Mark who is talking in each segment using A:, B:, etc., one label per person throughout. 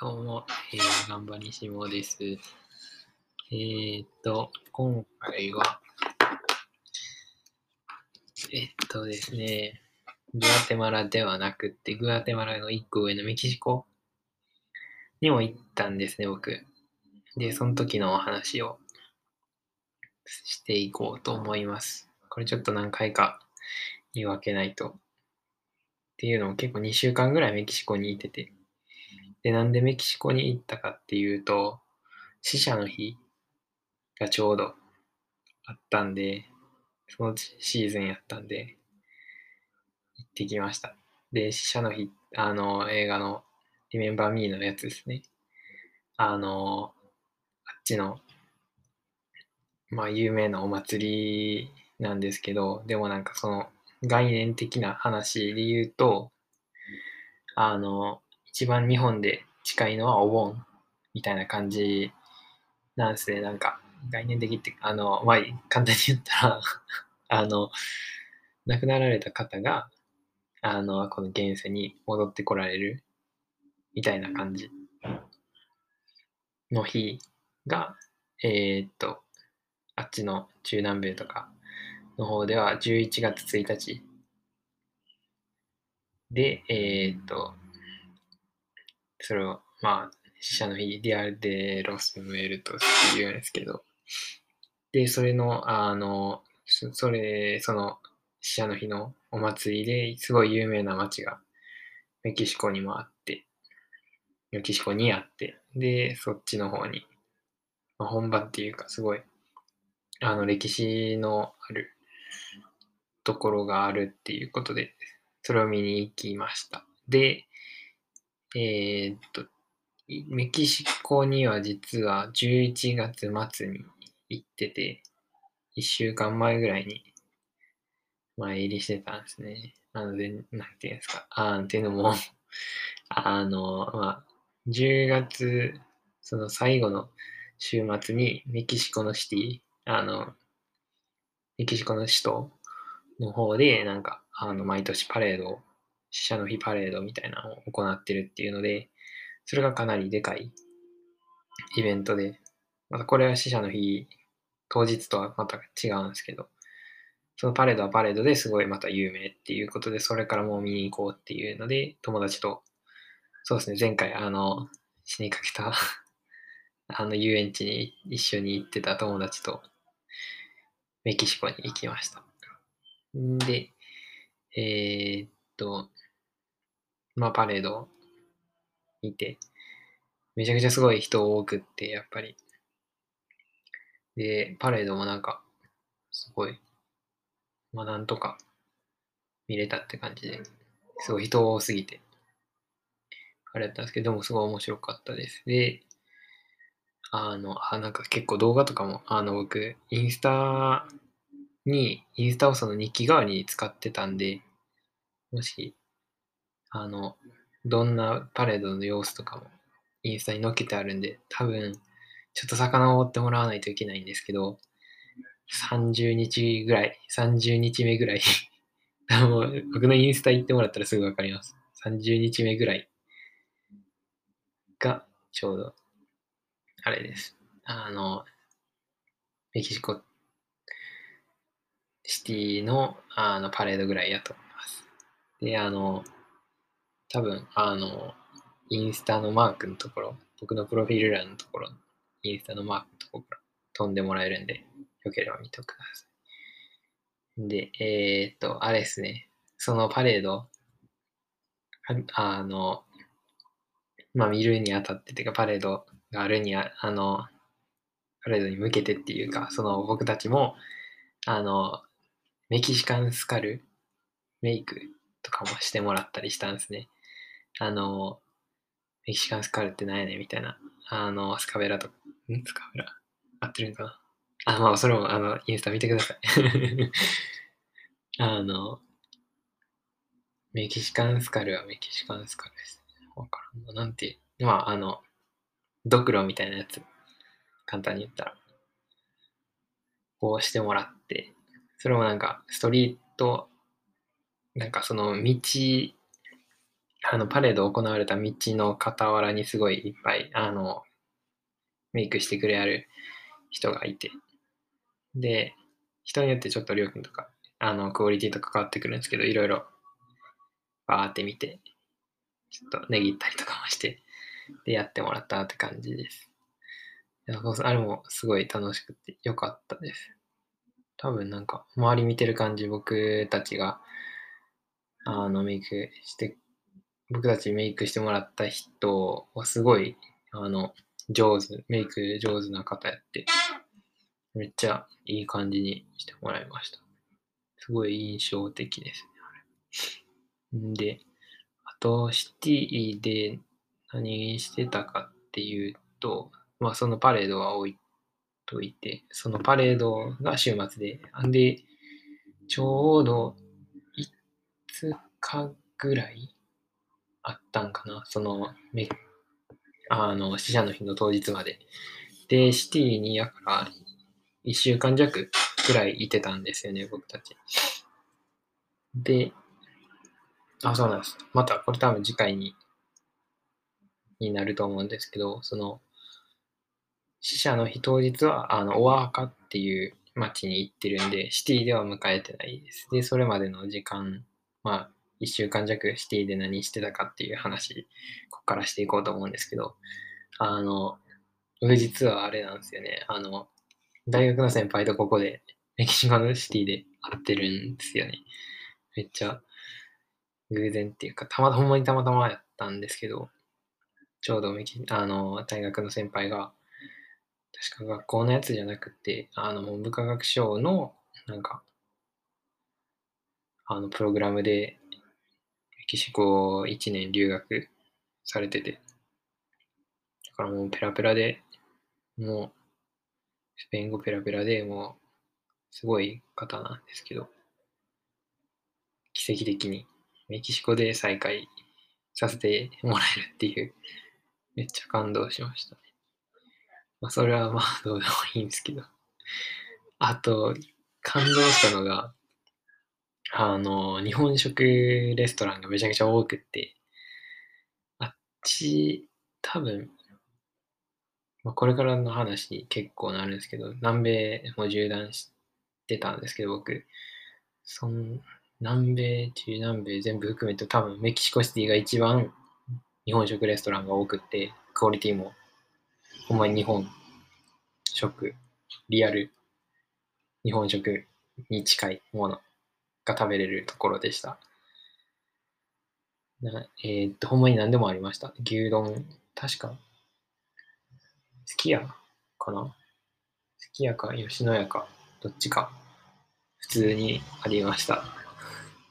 A: どうも、えー、頑張りしもです。えーっと、今回は、えっとですね、グアテマラではなくって、グアテマラの一個上のメキシコにも行ったんですね、僕。で、その時のお話をしていこうと思います。これちょっと何回か言い訳ないと。っていうのも結構2週間ぐらいメキシコにいてて。で、なんでメキシコに行ったかっていうと、死者の日がちょうどあったんで、そのシーズンやったんで、行ってきました。で、死者の日、あの、映画の Remember Me のやつですね。あの、あっちの、まあ、有名なお祭りなんですけど、でもなんかその概念的な話で言うと、あの、一番日本で近いのはお盆みたいな感じなんですね。なんか概念的って、あの、まあ、簡単に言ったら、あの、亡くなられた方が、あの、この現世に戻ってこられるみたいな感じの日が、えーっと、あっちの中南米とかの方では11月1日で、えーっと、それを、まあ、死者の日、 Día de los Muertos っていうんですけど、で、それの、あの、そそれ、その死者の日のお祭りですごい有名な街がメキシコにもあって、メキシコにあって、で、そっちの方に、まあ、本場っていうか、すごい、あの、歴史のあるところがあるっていうことで、それを見に行きました。で、えーっと、メキシコには実は11月末に行ってて、1週間前ぐらいに前入りしてたんですね。なので、なんていうんですか。あーっていうのも、あの、まあ、10月、その最後の週末にメキシコのシティ、あの、メキシコの首都の方で、なんか、あの、毎年パレードを、死者の日パレードみたいなのを行ってるっていうので、それがかなりでかいイベントで、またこれは死者の日当日とはまた違うんですけど、そのパレードはパレードですごいまた有名っていうことで、それからもう見に行こうっていうので、友達と、そうですね、前回あの、死にかけた あの遊園地に一緒に行ってた友達とメキシコに行きました。んで、えーっと、まあパレード見て、めちゃくちゃすごい人多くって、やっぱり。で、パレードもなんか、すごい、まあなんとか見れたって感じで、すごい人多すぎて、あれだったんですけど、でもすごい面白かったです。で、あの、あ、なんか結構動画とかも、あの、僕、インスタに、インスタをその日記代わりに使ってたんで、もし、あの、どんなパレードの様子とかもインスタに載っけてあるんで、多分、ちょっと遡ってもらわないといけないんですけど、30日ぐらい、30日目ぐらい、も僕のインスタ行ってもらったらすぐわかります。30日目ぐらいがちょうど、あれです。あの、メキシコシティのあのパレードぐらいやと思います。で、あの、多分、あの、インスタのマークのところ、僕のプロフィール欄のところ、インスタのマークのところから飛んでもらえるんで、よければ見てください。で、えー、っと、あれですね、そのパレード、あの、まあ、見るにあたって、てか、パレードがあるにあ、あの、パレードに向けてっていうか、その僕たちも、あの、メキシカンスカルメイクとかもしてもらったりしたんですね。あの、メキシカンスカルって何やねんみたいな。あの、スカベラとか、ん？スカベラ合ってるんかな？あ、まあ、それも、あの、インスタ見てください。あの、メキシカンスカルはメキシカンスカルです。わからんな。なんて、まあ、あの、ドクロみたいなやつ、簡単に言ったら、こうしてもらって、それもなんか、ストリート、なんかその道、あの、パレード行われた道の傍らにすごいいっぱい、あの、メイクしてくれある人がいて、で、人によってちょっと料金とか、あの、クオリティとか変わってくるんですけど、いろいろバーって見て、ちょっと値切ったりとかもして、で、やってもらったって感じです。あれもすごい楽しくてよかったです。多分なんか、周り見てる感じ、僕たちが、あの、メイクして、僕たちメイクしてもらった人はすごい、あの、上手、メイク上手な方やって、めっちゃいい感じにしてもらいました。すごい印象的ですね。で、あと、シティで何してたかっていうと、まあそのパレードは置いといて、そのパレードが週末で、んで、ちょうど5日ぐらいあったんかな、その、めあの、死者の日の当日まで。で、シティにやから1週間弱ぐらいいてたんですよね、僕たち。で、あ、そうなんです。また、これ多分次回に、になると思うんですけど、その、死者の日当日は、あの、オアーカっていう街に行ってるんで、シティでは迎えてないです。で、それまでの時間、まあ、1週間弱シティで何してたかっていう話、ここからしていこうと思うんですけど、あの、僕実はあれなんですよね。あの、大学の先輩とここで、メキシコのシティで会ってるんですよね。めっちゃ偶然っていうか、たまほんまにたまたまやったんですけど、ちょうどメキあの大学の先輩が、確か学校のやつじゃなくて、あの文部科学省のなんか、あのプログラムでメキシコ1年留学されてて、だからもうペラペラで、もうスペイン語ペラペラでもうすごい方なんですけど、奇跡的にメキシコで再会させてもらえるっていう、めっちゃ感動しましたね。まあ、それはまあどうでもいいんですけど。あと、感動したのが、あの、日本食レストランがめちゃくちゃ多くって、あっち、多分、まあ、これからの話結構なるんですけど、南米も縦断してたんですけど、僕、そん南米、中南米全部含めて多分メキシコシティが一番日本食レストランが多くって、クオリティもほんまに日本食、リアル日本食に近いもの。が食べれるところでした。なえー、っと、ほんまに何でもありました。牛丼、確か、すき家かな？すき家か吉野家か、どっちか、普通にありました。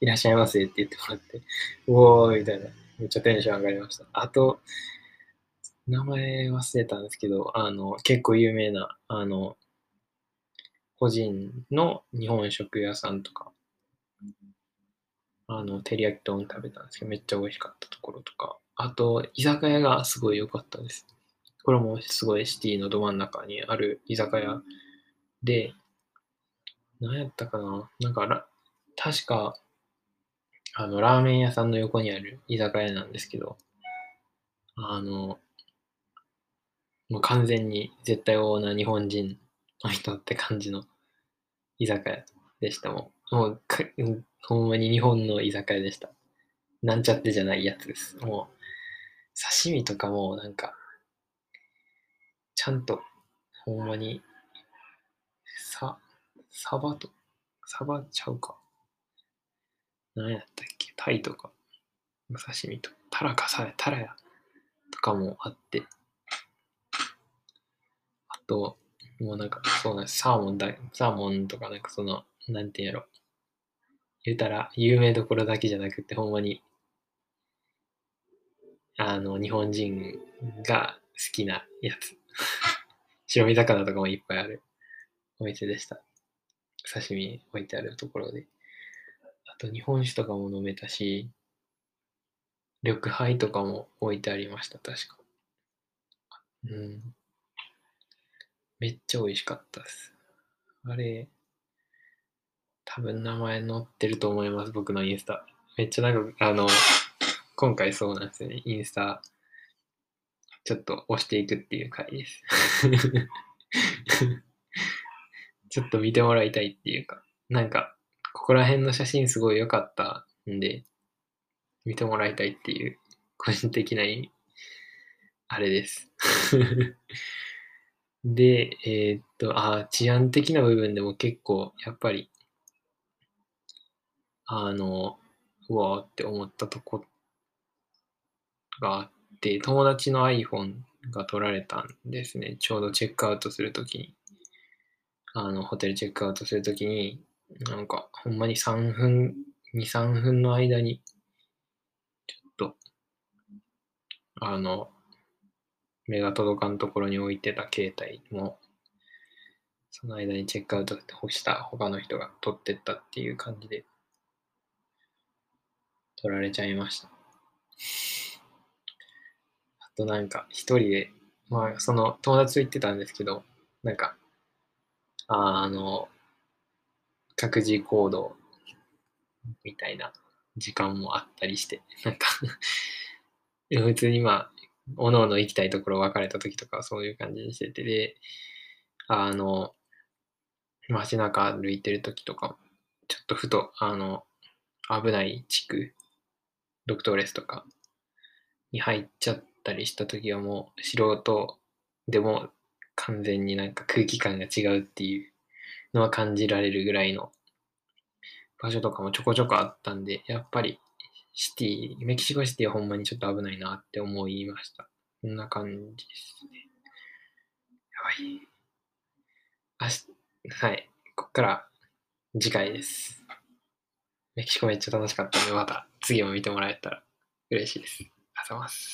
A: いらっしゃいませって言ってもらって、うおーみたいな、めっちゃテンション上がりました。あと、名前忘れたんですけど、あの、結構有名な、あの、個人の日本食屋さんとか、あの、照り焼き丼食べたんですけど、めっちゃ美味しかったところとか、あと、居酒屋がすごい良かったです。これもすごいシティのど真ん中にある居酒屋で、何やったかななんか、確か、あの、ラーメン屋さんの横にある居酒屋なんですけど、あの、もう完全に絶対王な日本人の人って感じの居酒屋でしたもん。もうか、ほんまに日本の居酒屋でした。なんちゃってじゃないやつです。もう、刺身とかもなんか、ちゃんと、ほんまに、さ、サバと、サバちゃうか。何やったっけ？タイとか、刺身とか、タラかさ、タラや、とかもあって、あと、もうなんか、そうなんです。サーモンだ、サーモンとかなんかその、なんていうやろ。言うたら、有名どころだけじゃなくて、ほんまに、あの、日本人が好きなやつ。白身魚とかもいっぱいあるお店でした。刺身置いてあるところで。あと日本酒とかも飲めたし、緑杯とかも置いてありました、確か。うん。めっちゃ美味しかったです。あれ、多分名前載ってると思います、僕のインスタ。めっちゃなんか、あの、今回そうなんですよね。インスタ、ちょっと押していくっていう回です。ちょっと見てもらいたいっていうか、なんか、ここら辺の写真すごい良かったんで、見てもらいたいっていう、個人的なあれです。で、えー、っと、あ治安的な部分でも結構、やっぱり、あの、うわーって思ったとこがあって、友達の iPhone が取られたんですね。ちょうどチェックアウトするときに。あの、ホテルチェックアウトするときに、なんか、ほんまに3分、2、3分の間に、ちょっと、あの、目が届かんところに置いてた携帯も、その間にチェックアウトして干した他の人が取ってったっていう感じで、取られちゃいました。あとなんか、一人で、まあ、その友達と言ってたんですけど、なんか、あの、各自行動みたいな時間もあったりして、なんか 普通にまあ、おのおの行きたいところ別れた時とかそういう感じにしてて、で、あの、街中歩いてる時とか、ちょっとふと、あの、危ない地区、ドクトーレスとかに入っちゃったりした時はもう素人でも完全になんか空気感が違うっていうのは感じられるぐらいの場所とかもちょこちょこあったんで、やっぱりシティ、メキシコシティはほんまにちょっと危ないなって思いました。こんな感じですね。やばい。明日、はい。こっから次回です。メキシコめっちゃ楽しかったんで、また次も見てもらえたら嬉しいです。ありがとうございます。